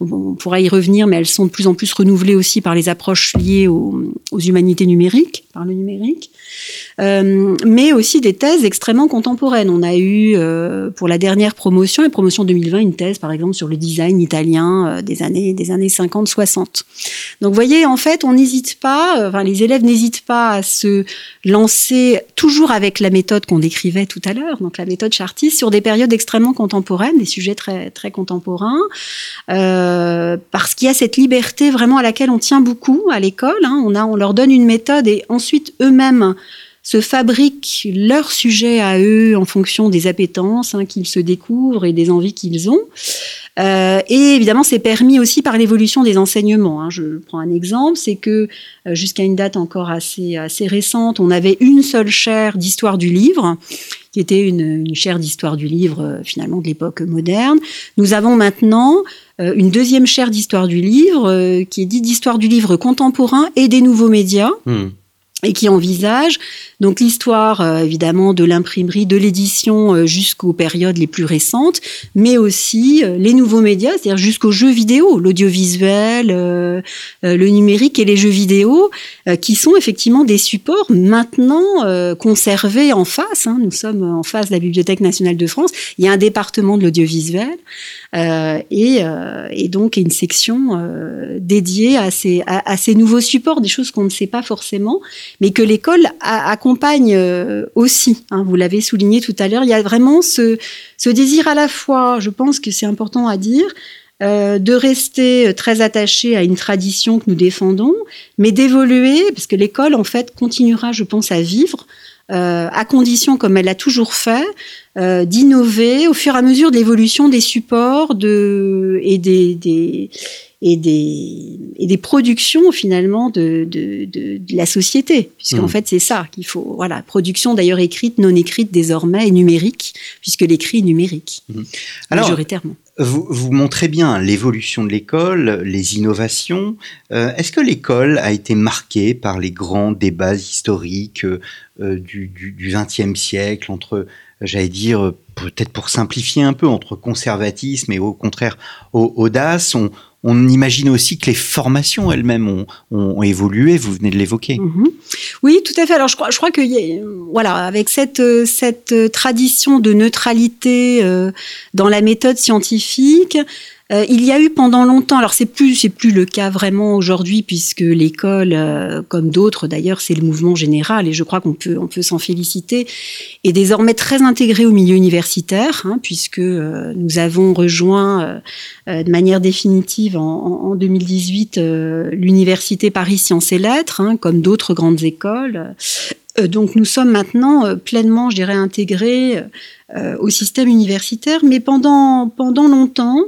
on pourra y revenir, mais elles sont de plus en plus renouvelées aussi par les approches liées aux, aux humanités numériques, par le numérique. Euh, mais aussi des thèses extrêmement contemporaines. On a eu euh, pour la dernière promotion, la promotion 2020, une thèse par exemple sur le design italien euh, des années des années 50-60. Donc vous voyez, en fait, on n'hésite pas, enfin les élèves n'hésitent pas à se lancer toujours avec la méthode qu'on décrivait tout à l'heure, donc la méthode chartiste, sur des périodes extrêmement contemporaines, des sujets très très contemporains, parce qu'il y a cette liberté vraiment à laquelle on tient beaucoup à l'école. Hein. On a, on leur donne une méthode et ensuite eux-mêmes se fabriquent leur sujet à eux en fonction des appétences hein, qu'ils se découvrent et des envies qu'ils ont. Euh, et évidemment, c'est permis aussi par l'évolution des enseignements. Hein. Je prends un exemple, c'est que euh, jusqu'à une date encore assez, assez récente, on avait une seule chaire d'histoire du livre qui était une, chaire d'histoire du livre euh, finalement de l'époque moderne. Nous avons maintenant une deuxième chaire d'histoire du livre qui est dite d'histoire du livre contemporain et des nouveaux médias. Hmm et qui envisage donc l'histoire euh, évidemment de l'imprimerie, de l'édition euh, jusqu'aux périodes les plus récentes, mais aussi euh, les nouveaux médias, c'est-à-dire jusqu'aux jeux vidéo, l'audiovisuel, le numérique et les jeux vidéo, qui sont effectivement des supports maintenant conservés en face. Hein. nous sommes en face de la Bibliothèque nationale de France. Il y a un département de l'audiovisuel et, et, donc une section dédiée à ces, nouveaux supports, des choses qu'on ne sait pas forcément mais que l'école accompagne euh, aussi. Hein, vous l'avez souligné tout à l'heure, il y a vraiment ce, désir à la fois, je pense que c'est important à dire, euh, de rester très attaché à une tradition que nous défendons, mais d'évoluer, parce que l'école, en fait, continuera, je pense, à vivre à condition, comme elle l'a toujours fait, d'innover au fur et à mesure de l'évolution des supports de, et des, des et des, et des productions finalement de, de, de, de la société, puisqu'en mmh. fait c'est ça qu'il faut. Voilà, production d'ailleurs écrite, non écrite désormais et numérique, puisque l'écrit est numérique, mmh. Alors, majoritairement. Vous, vous, montrez bien l'évolution de l'école, les innovations. Euh, Est-ce que l'école a été marquée par les grands débats historiques euh, du XXe siècle entre, j'allais dire, peut-être pour simplifier un peu, entre conservatisme et au contraire audace on, imagine aussi que les formations elles-mêmes ont, évolué, vous venez de l'évoquer. Mhm. Oui, tout à fait. Alors je crois, je crois que voilà, avec cette, cette tradition de neutralité euh, dans la méthode scientifique, euh, il y a eu pendant longtemps, alors c'est plus c'est plus le cas vraiment aujourd'hui puisque l'école, euh, comme d'autres d'ailleurs, c'est le mouvement général et je crois qu'on peut on peut s'en féliciter, est désormais très intégré au milieu universitaire hein, puisque euh, nous avons rejoint de manière définitive en, en 2018 l'université Paris Sciences et Lettres, hein, comme d'autres grandes écoles. donc nous sommes maintenant pleinement, je dirais, intégrés au système universitaire, mais pendant pendant longtemps.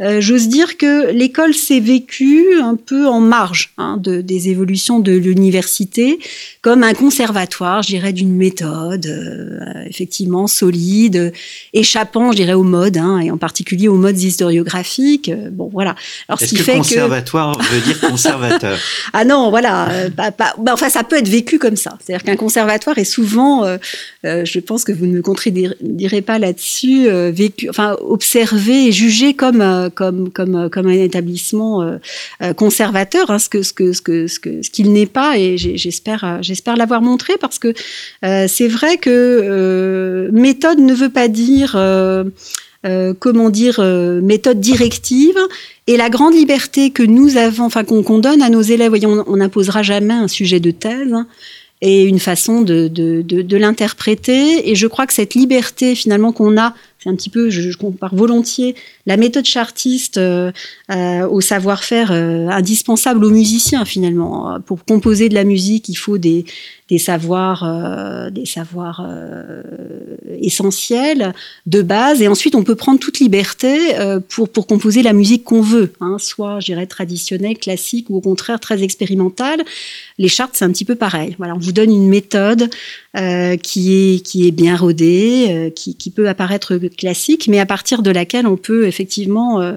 Euh, j'ose dire que l'école s'est vécue un peu en marge hein, de, des évolutions de l'université, comme un conservatoire, je dirais, d'une méthode euh, effectivement solide, échappant, je dirais, aux modes, hein, et en particulier aux modes historiographiques. Euh, bon, voilà. Alors, Est-ce que fait conservatoire veut dire conservateur? Ah non, voilà. Bah, bah, enfin, ça peut être vécu comme ça. C'est-à-dire qu'un conservatoire est souvent, je pense que vous ne me contredirez pas là-dessus, vécu, enfin, observé et jugé comme comme comme comme un établissement euh, euh, conservateur, hein, ce que ce que ce que ce que ce qu'il n'est pas et j'espère euh, j'espère l'avoir montré parce que c'est vrai que méthode ne veut pas dire comment dire, méthode directive. Et la grande liberté que nous avons, enfin qu'on donne à nos élèves, voyons, on n'imposera jamais un sujet de thèse. Hein, et une façon de, de, de, de l'interpréter. Et je crois que cette liberté finalement qu'on a c'est un petit peu, je, compare volontiers la méthode chartiste euh, euh, au savoir-faire euh, indispensable aux musiciens finalement. Pour composer de la musique, il faut des, des savoirs, des savoirs essentiels de base, et ensuite on peut prendre toute liberté pour pour composer la musique qu'on veut, hein, soit, je dirais, traditionnelle, classique, ou au contraire très expérimentale. Les chartes, c'est un petit peu pareil. Voilà, on vous donne une méthode qui est qui est bien rodée, qui, qui peut apparaître classique, mais à partir de laquelle on peut effectivement euh,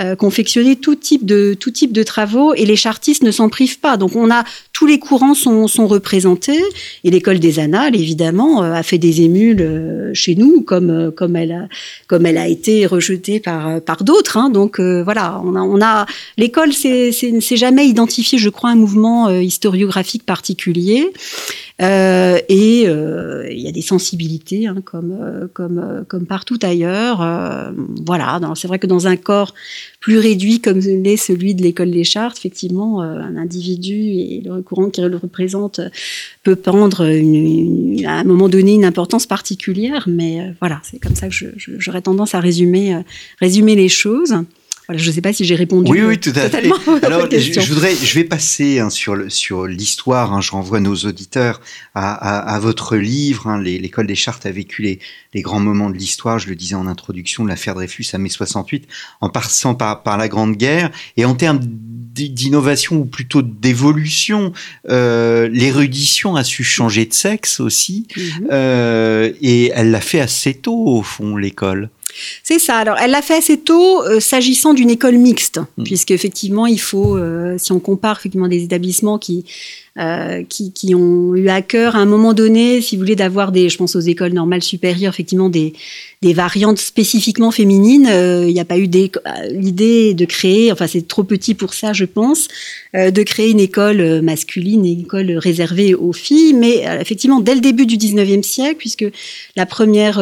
euh, confectionner tout type de tout type de travaux et les chartistes ne s'en privent pas. Donc on a tous les courants sont, sont représentés et l'école des annales évidemment euh, a fait des émules chez nous comme comme elle a comme elle a été rejetée par par d'autres. Hein. Donc voilà, on a on a l'école c'est c'est jamais identifié, je crois, un mouvement historiographique particulier. Euh, et euh, il y a des sensibilités, hein, comme, euh, comme, comme partout ailleurs. voilà, c'est vrai que dans un corps plus réduit comme l'est celui de l'école des chartes, effectivement, un individu et le courant qui le représente peut prendre à un moment donné une importance particulière, mais voilà, c'est comme ça que j'aurais tendance à résumer, résumer les choses je ne sais pas si j'ai répondu. Oui, oui, tout à fait. Alors, je, voudrais, je vais passer hein, sur sur l'histoire. Hein, je renvoie nos auditeurs à, à, à votre livre. Hein, L'école des chartes a vécu les, les grands moments de l'histoire. Je le disais en introduction, l'affaire Dreyfus à mai 68, en passant par, par la Grande Guerre. Et en termes d'innovation ou plutôt d'évolution, euh, l'érudition a su changer de sexe aussi. Mm-hmm. euh, et elle l'a fait assez tôt, au fond, l'école. C'est ça. Alors, elle l'a fait assez tôt, euh, s'agissant d'une école mixte, mmh. puisque effectivement, il faut, euh, si on compare effectivement des établissements qui euh, qui, qui, ont eu à cœur à un moment donné, si vous voulez, d'avoir des, je pense aux écoles normales supérieures, effectivement des, des variantes spécifiquement féminines. Euh, il n'y a pas eu l'idée de créer, enfin c'est trop petit pour ça, je pense, euh, de créer une école masculine, une école réservée aux filles. Mais effectivement, dès le début du 19e siècle, puisque la première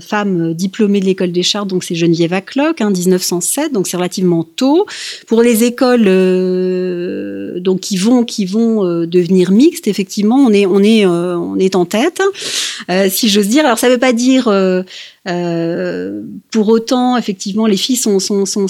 femme diplômée de l'école des chartes, donc c'est Geneviève Acloc, hein, 1907, donc c'est relativement tôt. Pour les écoles donc qui vont, qui vont euh, devenir mixtes. Effectivement, on est, on est, euh, on est en tête, euh, si j'ose dire. Alors, ça ne veut pas dire Euh, pour autant, effectivement, les filles sont,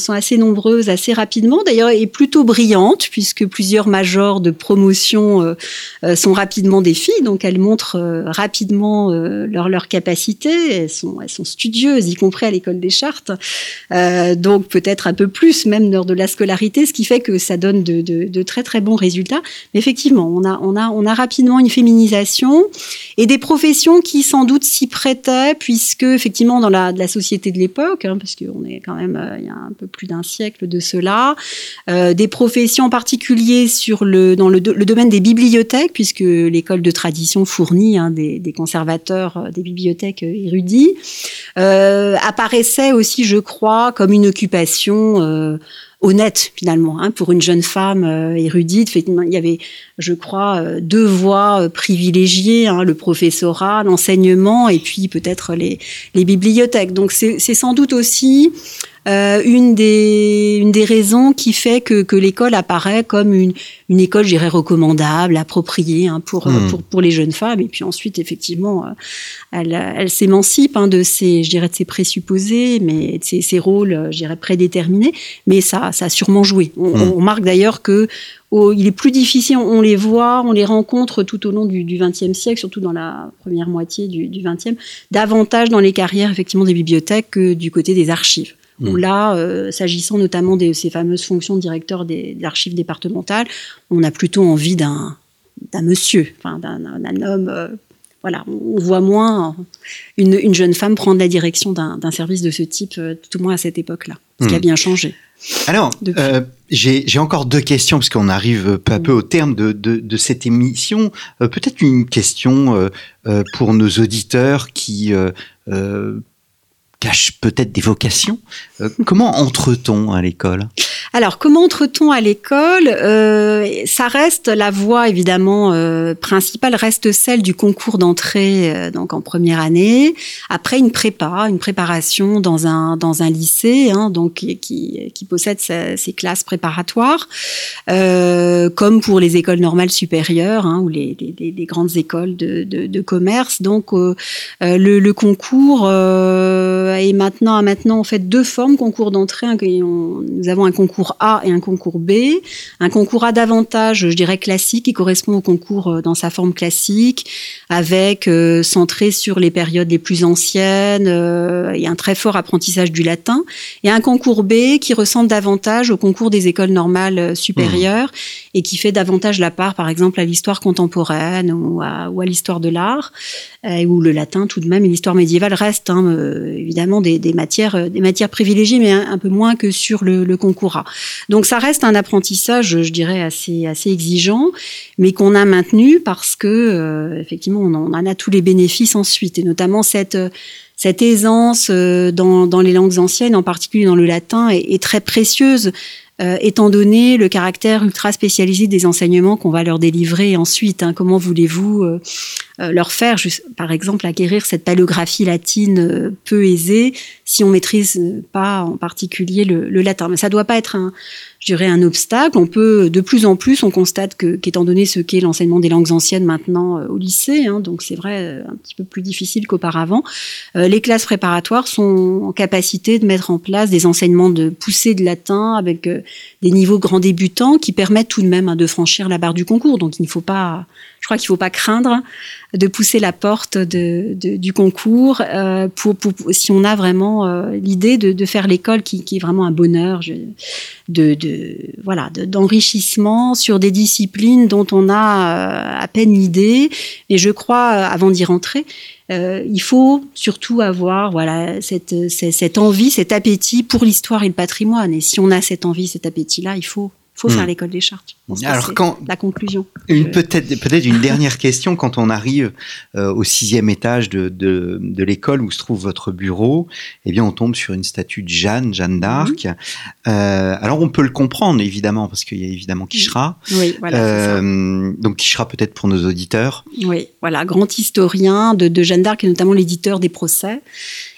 assez nombreuses assez rapidement, d'ailleurs, et plutôt brillantes, puisque plusieurs majors de promotion euh, euh, sont rapidement des filles, donc elles montrent rapidement leur, leur capacité, elles sont, studieuses, y compris à l'école des chartes, donc peut-être un peu plus même lors de la scolarité, ce qui fait que ça donne de, de, de très très bons résultats. Mais effectivement, on a, on, a, on a rapidement une féminisation et des professions qui sans doute s'y prêtaient, puisque effectivement, dans la, société de l'époque, hein, parce qu'on est quand même euh, il y a un peu plus d'un siècle de cela, euh, des professions en particulier sur le, dans le, domaine des bibliothèques, puisque l'école de tradition fournit hein, des, des, conservateurs euh, des bibliothèques érudits, apparaissait aussi, je crois, comme une occupation honnête finalement hein, pour une jeune femme euh, érudite. Il y avait, je crois, euh, deux voies euh, privilégiées hein, le professorat, l'enseignement et puis peut-être les, les bibliothèques. Donc c'est sans doute aussi euh, une, des, une des raisons qui fait que, que l'école apparaît comme une, une école, je dirais, recommandable, appropriée hein, pour, mmh. pour, pour les jeunes femmes. Et puis ensuite, effectivement, euh, elle, elle s'émancipe hein, de ses, je dirais, de ses présupposés, mais de ses, ses rôles, je dirais, prédéterminés. Mais ça, ça a sûrement joué. On, mmh. on remarque d'ailleurs que Oh, il est plus difficile, on les voit, on les rencontre tout au long du XXe siècle, surtout dans la première moitié du XXe, davantage dans les carrières effectivement des bibliothèques que du côté des archives. Mmh. Où là, euh, s'agissant notamment de ces fameuses fonctions de directeur des, des archives départementales, on a plutôt envie d'un monsieur, enfin d'un homme. Euh, voilà, on voit moins une, une, jeune femme prendre la direction d'un service de ce type, euh, tout au moins à cette époque-là, ce mmh. qui a bien changé. Alors, euh, j'ai encore deux questions, parce qu'on arrive peu à peu au terme de, de, de cette émission. Euh, Peut-être une question euh, pour nos auditeurs qui cachent peut-être des vocations. comment entre-t-on à l'école? Alors, comment entre-t-on à l'école? Euh, Ça reste la voie évidemment euh, principale, reste celle du concours d'entrée euh, donc en première année. Après une prépa, une préparation dans un dans un lycée, hein, donc qui, qui possède ses, ses classes préparatoires, euh, comme pour les écoles normales supérieures hein, ou les, grandes écoles de, commerce. Donc euh, le, concours est maintenant a maintenant en fait deux formes concours d'entrée. Nous avons un concours A et un concours B. Un concours A davantage, je dirais classique, qui correspond au concours euh, dans sa forme classique, avec euh, centré sur les périodes les plus anciennes euh, et un très fort apprentissage du latin. Et un concours B qui ressemble davantage au concours des écoles normales euh, supérieures mmh. et qui fait davantage la part, par exemple, à l'histoire contemporaine ou à, ou à l'histoire de l'art, euh, où le latin tout de même et l'histoire médiévale restent hein, évidemment des, des, matières, des matières privilégiées, mais un, peu moins que sur le, le concours A. Donc ça reste un apprentissage, je dirais, assez, assez exigeant, mais qu'on a maintenu parce que, euh, effectivement, on en, a tous les bénéfices ensuite, et notamment cette cette aisance euh, dans, dans, les langues anciennes, en particulier dans le latin, est très précieuse, euh, étant donné le caractère ultra spécialisé des enseignements qu'on va leur délivrer ensuite. Hein. Comment voulez-vous euh, euh, leur faire, par exemple, acquérir cette paléographie latine peu aisée si on maîtrise pas en particulier le, le latin. Mais ça doit pas être un, je dirais, un obstacle. On peut, de plus en plus, on constate que, qu'étant donné ce qu'est l'enseignement des langues anciennes maintenant euh, au lycée, hein, donc c'est vrai, un petit peu plus difficile qu'auparavant, euh, les classes préparatoires sont en capacité de mettre en place des enseignements de poussée de latin avec euh, des niveaux grands débutants qui permettent tout de même hein, de franchir la barre du concours. Donc il ne faut pas, crois qu'il ne faut pas craindre de pousser la porte du concours euh, si on a vraiment euh, l'idée de, faire l'école qui, est vraiment un bonheur de, voilà d'enrichissement sur des disciplines dont on a euh, à peine l'idée. Et je crois avant d'y rentrer il faut surtout avoir voilà cette envie cet appétit pour l'histoire et le patrimoine. Et si on a cette envie cet appétit là il faut faut mmh. faire l'école des chartes. Alors quand la conclusion. Une peut-être peut-être une dernière question quand on arrive euh, au sixième étage de, de, de l'école où se trouve votre bureau, eh bien on tombe sur une statue de Jeanne, Jeanne d'Arc. Mmh. Euh, alors on peut le comprendre évidemment parce qu'il y a évidemment Quichera. Oui, voilà. Euh, donc Quichera peut-être pour nos auditeurs. Oui, voilà, grand historien de, de Jeanne d'Arc et notamment l'éditeur des procès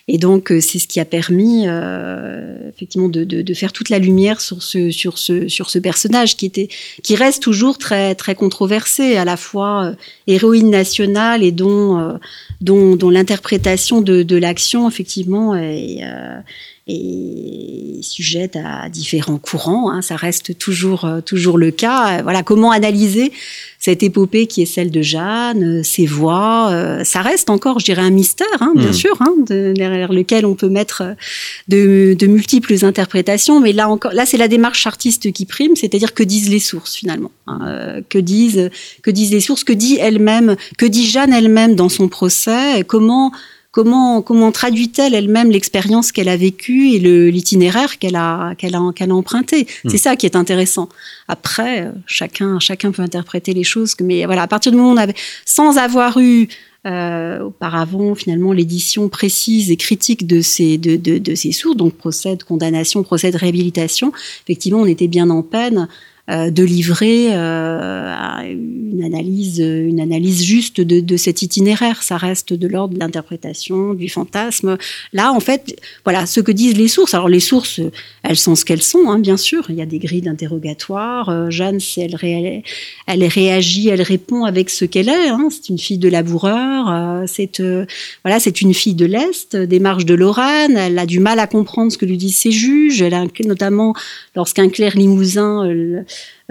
Et donc, euh, c'est ce qui a permis, euh, effectivement, de, de, de, faire toute la lumière sur ce, sur ce, sur ce personnage qui était, qui reste toujours très, très controversé, à la fois euh, héroïne nationale et dont, euh, dont, dont l'interprétation de, de l'action, effectivement, est, euh, est sujette à différents courants. Hein, ça reste toujours, toujours le cas. Voilà, comment analyser cette épopée qui est celle de Jeanne, ses voix, ça reste encore, je dirais, un mystère, hein, bien mmh. sûr, hein, de, derrière lequel on peut mettre de, de multiples interprétations. Mais là encore, là c'est la démarche artiste qui prime, c'est-à-dire que disent les sources finalement, hein, que disent que disent les sources, que dit elle-même, que dit Jeanne elle-même dans son procès, comment comment comment traduit-elle elle-même l'expérience qu'elle a vécue et l'itinéraire qu'elle a qu'elle a qu'elle a emprunté? Mmh. C'est ça qui est intéressant. Après, chacun chacun peut interpréter les choses, mais voilà, à partir du moment où on avait, sans avoir eu euh, auparavant, finalement, l'édition précise et critique de ces, de, de, de ces sourds, donc procès de condamnation, procès de réhabilitation, effectivement, on était bien en peine euh, de livrer euh, une analyse, une analyse juste de, cet itinéraire. Ça reste de l'ordre de l'interprétation, du fantasme. Là, en fait, voilà ce que disent les sources. Alors les sources, elles sont ce qu'elles sont, hein, bien sûr. Il y a des grilles d'interrogatoire. Euh, Jeanne, elle, elle réagit, elle répond avec ce qu'elle est. Hein. C'est une fille de laboureur. Euh, c'est euh, voilà, c'est une fille de l'est, des marges de Lorraine. Elle a du mal à comprendre ce que lui disent ses juges. Elle notamment lorsqu'un clerc limousin euh,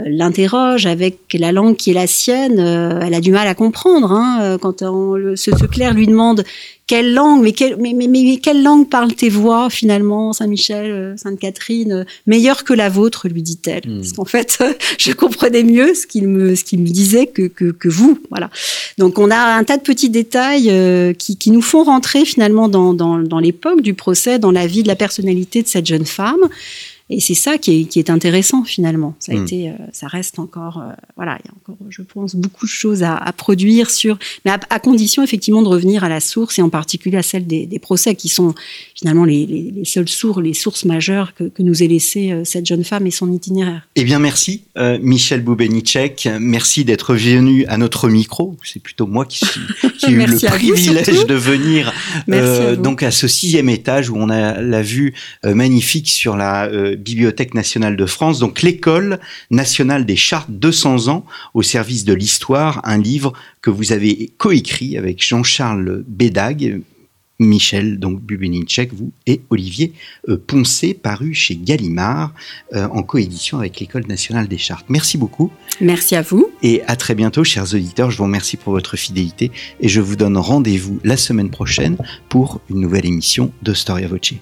l'interroge avec la langue qui est la sienne, euh, elle a du mal à comprendre. Hein, euh, quand on, le, ce, ce clerc lui demande quelle langue, mais, quelle, mais, mais, mais quelle langue parlent tes voix finalement, Saint-Michel, Sainte-Catherine, meilleure que la vôtre, lui dit-elle. Mmh. Parce qu'en fait, je comprenais mieux ce qu'il me, ce qu'il me disait que, que, que, vous. Voilà. Donc on a un tas de petits détails euh, qui, qui, nous font rentrer finalement dans, dans, dans l'époque du procès, dans la vie de la personnalité de cette jeune femme. Et c'est ça qui est, qui est, intéressant finalement. Ça a mmh. été, euh, ça reste encore, euh, voilà, il y a encore, je pense, beaucoup de choses à, à produire sur, mais à, à, condition effectivement de revenir à la source et en particulier à celle des, des procès qui sont finalement les, les, les, seules sources, les sources majeures que, que nous ait laissé euh, cette jeune femme et son itinéraire. Eh bien, merci Michel Boubenicek, merci d'être venu à notre micro. C'est plutôt moi qui, suis, qui ai eu le privilège de venir à donc à ce sixième étage où on a la vue magnifique sur la Bibliothèque nationale de France, donc l'école nationale des chartes 200 ans au service de l'histoire, un livre que vous avez coécrit avec Jean-Charles Bédag, Michel donc Bubenicek, vous et Olivier euh, Poncé, paru chez Gallimard euh, en coédition avec l'École nationale des chartes. Merci beaucoup. Merci à vous. Et à très bientôt, chers auditeurs. Je vous remercie pour votre fidélité et je vous donne rendez-vous la semaine prochaine pour une nouvelle émission de Storia Voce.